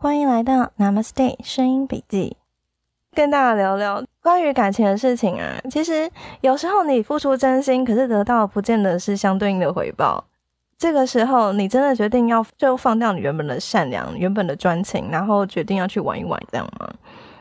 欢迎来到 Namaste 声音笔记，跟大家聊聊关于感情的事情啊。其实有时候你付出真心，可是得到不见得是相对应的回报。这个时候，你真的决定要就放掉你原本的善良、原本的专情，然后决定要去玩一玩，这样吗？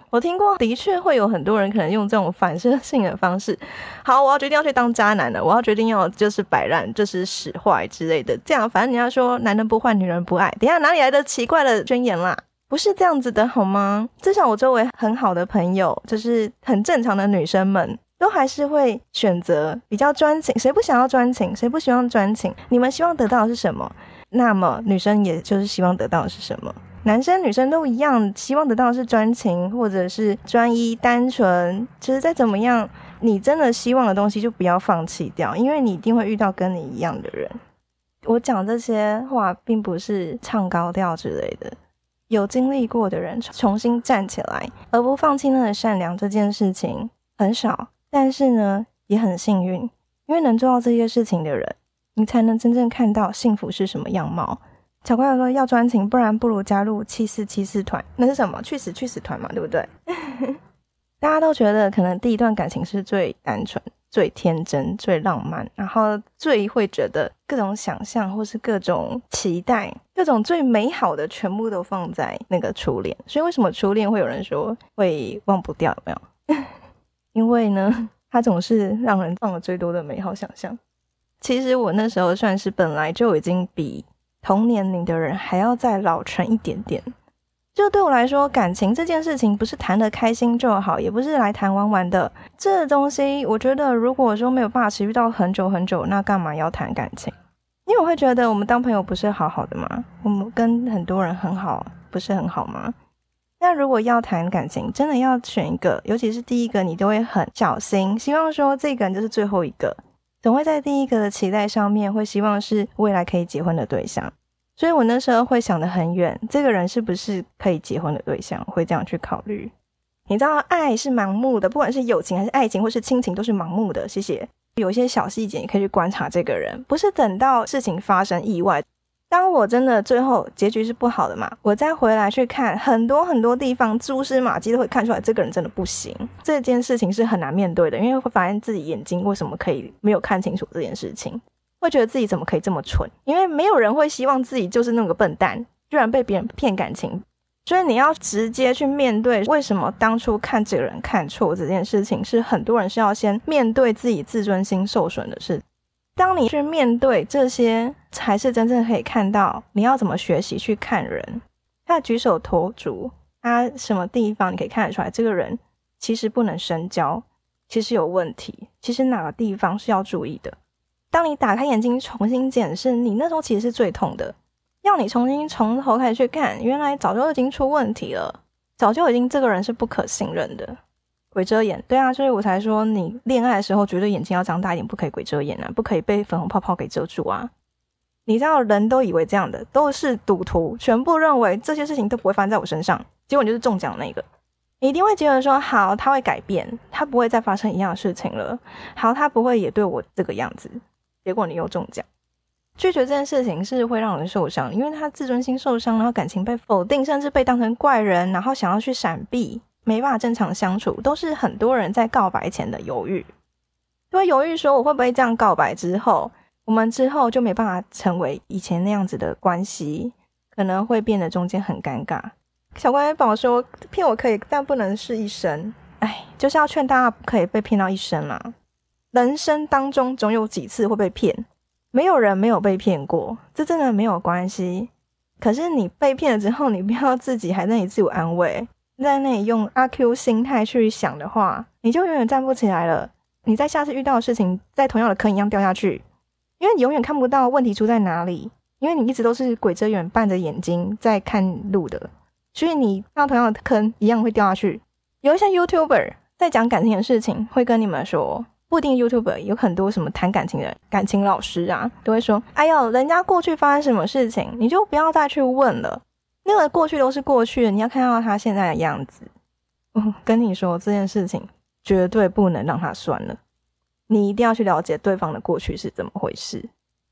我听过，的确会有很多人可能用这种反射性的方式。好，我要决定要去当渣男了，我要决定要就是摆烂，就是使坏之类的。这样，反正你要说男人不坏，女人不爱。等下哪里来的奇怪的宣言啦？不是这样子的好吗？至少我周围很好的朋友，就是很正常的女生们，都还是会选择比较专情。谁不想要专情？谁不希望专情？你们希望得到的是什么？那么女生也就是希望得到的是什么？男生女生都一样，希望得到的是专情，或者是专一、单纯。其实再怎么样，你真的希望的东西就不要放弃掉，因为你一定会遇到跟你一样的人。我讲这些话，并不是唱高调之类的。有经历过的人重新站起来，而不放弃那个善良这件事情很少，但是呢也很幸运，因为能做到这些事情的人，你才能真正看到幸福是什么样貌。小怪说要专情，不然不如加入七四七四团，那是什么？去死去死团嘛，对不对？大家都觉得可能第一段感情是最单纯。最天真、最浪漫，然后最会觉得各种想象或是各种期待、各种最美好的，全部都放在那个初恋。所以为什么初恋会有人说会忘不掉？有没有？因为呢，它总是让人放了最多的美好想象。其实我那时候算是本来就已经比同年龄的人还要再老成一点点。就对我来说，感情这件事情不是谈的开心就好，也不是来谈玩玩的。这东西，我觉得如果说没有办法持续到很久很久，那干嘛要谈感情？因为我会觉得我们当朋友不是好好的吗？我们跟很多人很好，不是很好吗？那如果要谈感情，真的要选一个，尤其是第一个，你都会很小心，希望说这个人就是最后一个，总会在第一个的期待上面，会希望是未来可以结婚的对象。所以我那时候会想得很远，这个人是不是可以结婚的对象？会这样去考虑。你知道，爱是盲目的，不管是友情还是爱情，或是亲情，都是盲目的。谢谢。有一些小细节，你可以去观察这个人，不是等到事情发生意外。当我真的最后结局是不好的嘛，我再回来去看很多很多地方蛛丝马迹，都会看出来这个人真的不行。这件事情是很难面对的，因为会发现自己眼睛为什么可以没有看清楚这件事情。会觉得自己怎么可以这么蠢？因为没有人会希望自己就是那个笨蛋，居然被别人骗感情。所以你要直接去面对，为什么当初看这个人看错这件事情，是很多人是要先面对自己自尊心受损的事。当你去面对这些，才是真正可以看到你要怎么学习去看人。他举手投足，他什么地方你可以看得出来，这个人其实不能深交，其实有问题，其实哪个地方是要注意的。当你打开眼睛重新检视，你那时候其实是最痛的。要你重新从头开始去看，原来早就已经出问题了，早就已经这个人是不可信任的。鬼遮眼，对啊，所以我才说你恋爱的时候绝对眼睛要张大一点，不可以鬼遮眼啊，不可以被粉红泡泡给遮住啊。你知道人都以为这样的都是赌徒，全部认为这些事情都不会发生在我身上，结果你就是中奖那个。你一定会觉得说好，他会改变，他不会再发生一样的事情了。好，他不会也对我这个样子。结果你又中奖，拒绝这件事情是会让人受伤，因为他自尊心受伤，然后感情被否定，甚至被当成怪人，然后想要去闪避，没办法正常相处，都是很多人在告白前的犹豫，都会犹豫说我会不会这样告白之后，我们之后就没办法成为以前那样子的关系，可能会变得中间很尴尬。小乖宝说骗我可以，但不能是一生，哎，就是要劝大家不可以被骗到一生嘛。人生当中总有几次会被骗，没有人没有被骗过，这真的没有关系。可是你被骗了之后，你不要自己还在那里自我安慰，在那里用阿 Q 心态去想的话，你就永远站不起来了。你在下次遇到的事情，在同样的坑一样掉下去，因为你永远看不到问题出在哪里，因为你一直都是鬼遮眼、半着眼睛在看路的，所以你到同样的坑一样会掉下去。有一些 YouTuber 在讲感情的事情，会跟你们说。不一定 YouTube 有很多什么谈感情的感情老师啊，都会说：“哎呦，人家过去发生什么事情，你就不要再去问了。那个过去都是过去的，你要看到他现在的样子。”嗯，跟你说这件事情绝对不能让他算了，你一定要去了解对方的过去是怎么回事。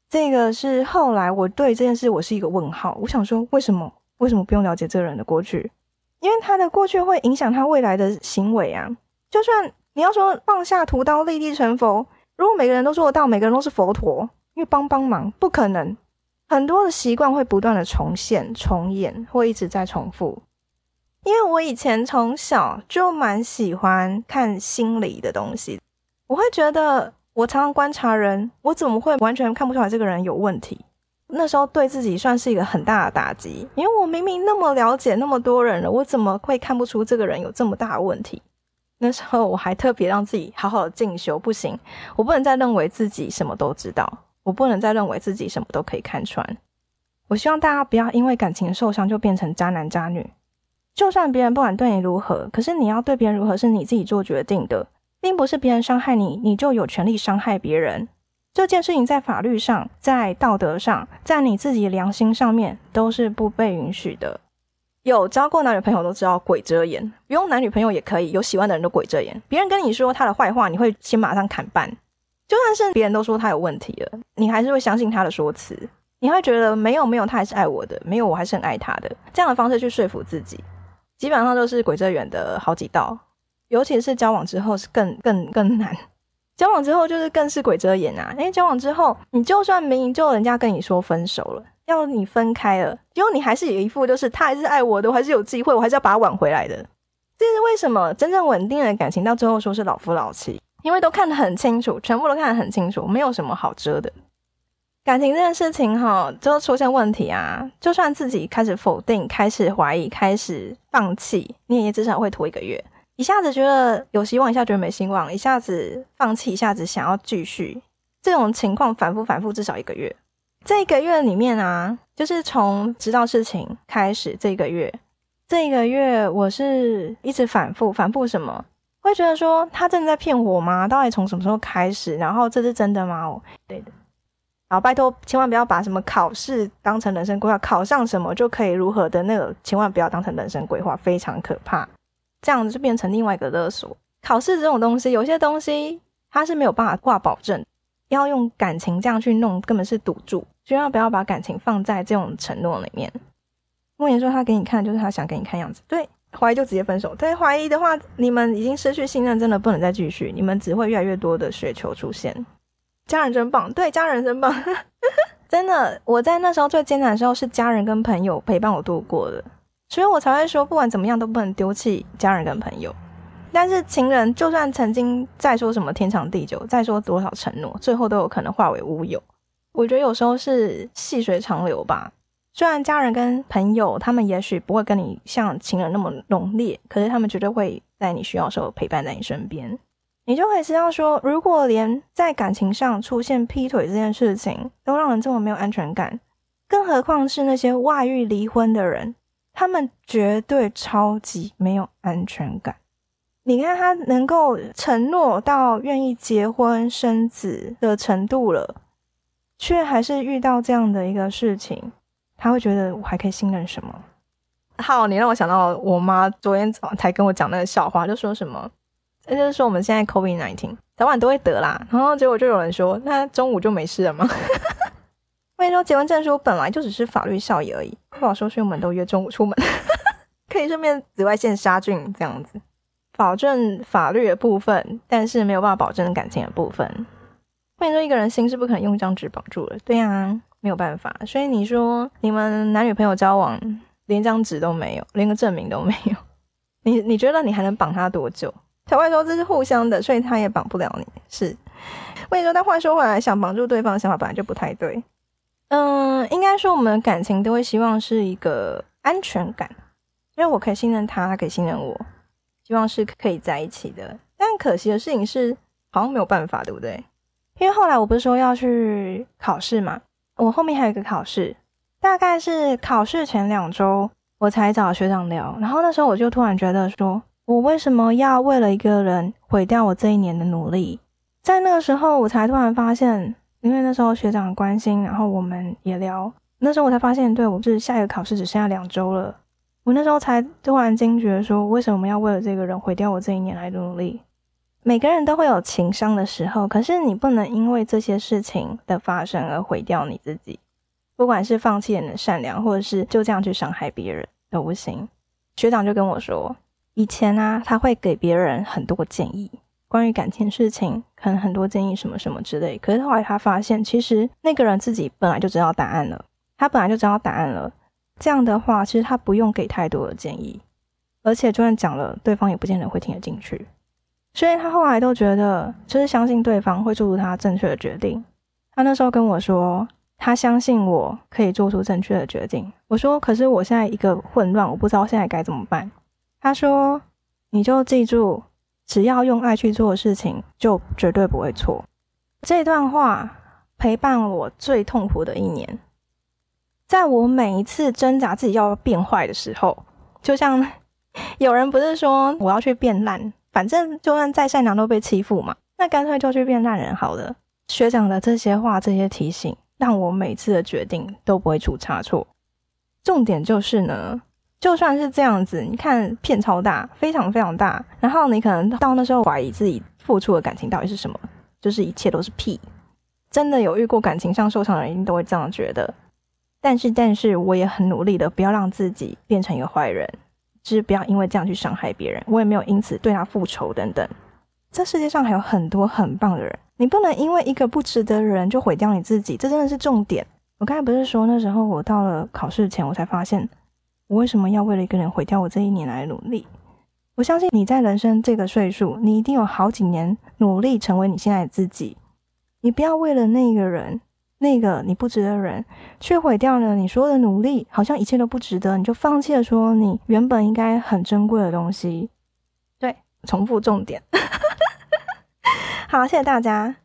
这个是后来我对这件事我是一个问号，我想说为什么为什么不用了解这个人的过去？因为他的过去会影响他未来的行为啊。就算你要说放下屠刀立地成佛，如果每个人都做得到，每个人都是佛陀，因为帮帮忙不可能。很多的习惯会不断的重现、重演，会一直在重复。因为我以前从小就蛮喜欢看心理的东西，我会觉得我常常观察人，我怎么会完全看不出来这个人有问题？那时候对自己算是一个很大的打击，因为我明明那么了解那么多人了，我怎么会看不出这个人有这么大的问题？那时候我还特别让自己好好进修，不行，我不能再认为自己什么都知道，我不能再认为自己什么都可以看穿。我希望大家不要因为感情受伤就变成渣男渣女。就算别人不管对你如何，可是你要对别人如何是你自己做决定的，并不是别人伤害你，你就有权利伤害别人。这件事情在法律上、在道德上、在你自己良心上面都是不被允许的。有交过男女朋友都知道鬼遮眼，不用男女朋友也可以。有喜欢的人都鬼遮眼，别人跟你说他的坏话，你会先马上砍半。就算是别人都说他有问题了，你还是会相信他的说辞。你会觉得没有没有，他还是爱我的，没有我还是很爱他的。这样的方式去说服自己。基本上都是鬼遮眼的好几道，尤其是交往之后是更更更难。交往之后就是更是鬼遮眼啊！因为交往之后，你就算明明就人家跟你说分手了，要你分开了，结果你还是有一副就是他还是爱我的，我还是有机会，我还是要把他挽回来的。这是为什么？真正稳定的感情到最后说是老夫老妻，因为都看得很清楚，全部都看得很清楚，没有什么好遮的。感情这件事情，哈，就出现问题啊！就算自己开始否定、开始怀疑、开始放弃，你也至少会拖一个月。一下子觉得有希望，一下觉得没希望，一下子放弃，一下子想要继续，这种情况反复反复，至少一个月。这一个月里面啊，就是从知道事情开始，这个月，这一个月我是一直反复反复什么？会觉得说他真的在骗我吗？到底从什么时候开始？然后这是真的吗？对的。然后，拜托，千万不要把什么考试当成人生规划，考上什么就可以如何的那个，千万不要当成人生规划，非常可怕。这样子就变成另外一个勒索。考试这种东西，有些东西它是没有办法挂保证，要用感情这样去弄，根本是赌注。千万不要把感情放在这种承诺里面。莫言说他给你看，就是他想给你看样子。对，怀疑就直接分手。对，怀疑的话，你们已经失去信任，真的不能再继续，你们只会越来越多的雪球出现。家人真棒，对，家人真棒，真的。我在那时候最艰难的时候，是家人跟朋友陪伴我度过的，所以我才会说，不管怎么样都不能丢弃家人跟朋友。但是情人，就算曾经再说什么天长地久，再说多少承诺，最后都有可能化为乌有。我觉得有时候是细水长流吧。虽然家人跟朋友，他们也许不会跟你像情人那么浓烈，可是他们绝对会在你需要的时候陪伴在你身边。你就可以知道说，如果连在感情上出现劈腿这件事情都让人这么没有安全感，更何况是那些外遇离婚的人，他们绝对超级没有安全感。你看他能够承诺到愿意结婚生子的程度了，却还是遇到这样的一个事情，他会觉得我还可以信任什么？好，你让我想到我妈昨天早上才跟我讲那个笑话，就说什么？那就是说，我们现在 COVID nineteen 早晚都会得啦。然后结果就有人说，那中午就没事了吗？我跟你说，结婚证书本来就只是法律效益而已，不好说。所以我们都约中午出门，可以顺便紫外线杀菌，这样子保证法律的部分，但是没有办法保证感情的部分。我跟你说，一个人心是不可能用一张纸绑住的，对呀，没有办法。所以你说你们男女朋友交往，连张纸都没有，连个证明都没有，你你觉得你还能绑他多久？才会说这是互相的，所以他也绑不了你。是，我跟你说，但话说回来，想绑住对方的想法本来就不太对。嗯，应该说我们的感情都会希望是一个安全感，因为我可以信任他，他可以信任我，希望是可以在一起的。但可惜的事情是，好像没有办法，对不对？因为后来我不是说要去考试嘛，我后面还有一个考试，大概是考试前两周，我才找学长聊，然后那时候我就突然觉得说。我为什么要为了一个人毁掉我这一年的努力？在那个时候，我才突然发现，因为那时候学长关心，然后我们也聊，那时候我才发现，对我是下一个考试只剩下两周了。我那时候才突然惊觉，说为什么要为了这个人毁掉我这一年来的努力？每个人都会有情伤的时候，可是你不能因为这些事情的发生而毁掉你自己。不管是放弃你的善良，或者是就这样去伤害别人都不行。学长就跟我说，以前啊，他会给别人很多建议，关于感情事情，可能很多建议什么什么之类。可是后来他发现，其实那个人自己本来就知道答案了，他本来就知道答案了。这样的话，其实他不用给太多的建议，而且就算讲了，对方也不见得会听得进去。所以他后来都觉得，就是相信对方会做出他正确的决定。他那时候跟我说，他相信我可以做出正确的决定。我说，可是我现在一个混乱，我不知道现在该怎么办。他说，你就记住，只要用爱去做的事情，就绝对不会错。这段话陪伴我最痛苦的一年。在我每一次挣扎自己要变坏的时候，就像 有人不是说我要去变烂，反正就算再善良都被欺负嘛，那干脆就去变烂人好了。学长的这些话、这些提醒，让我每次的决定都不会出差错。重点就是呢，就算是这样子，你看片超大，非常非常大，然后你可能到那时候怀疑自己付出的感情到底是什么，就是一切都是屁。真的有遇过感情上受伤的人，一定都会这样觉得。但是，但是我也很努力的，不要让自己变成一个坏人，就是不要因为这样去伤害别人。我也没有因此对他复仇等等。这世界上还有很多很棒的人，你不能因为一个不值得的人就毁掉你自己，这真的是重点。我刚才不是说那时候我到了考试前，我才发现我为什么要为了一个人毁掉我这一年来努力。我相信你在人生这个岁数，你一定有好几年努力成为你现在的自己。你不要为了那个人。那个你不值得人，却毁掉了你所有的努力，好像一切都不值得，你就放弃了说你原本应该很珍贵的东西。对，重复重点。好，谢谢大家，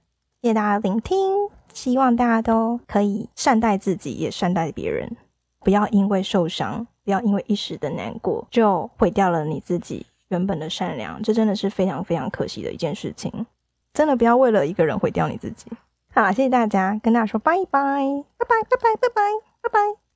谢谢大家聆听，希望大家都可以善待自己，也善待别人，不要因为受伤，不要因为一时的难过，就毁掉了你自己原本的善良，这真的是非常非常可惜的一件事情。真的不要为了一个人毁掉你自己。好，谢谢大家，跟大家说拜拜，拜拜，拜拜，拜拜，拜拜。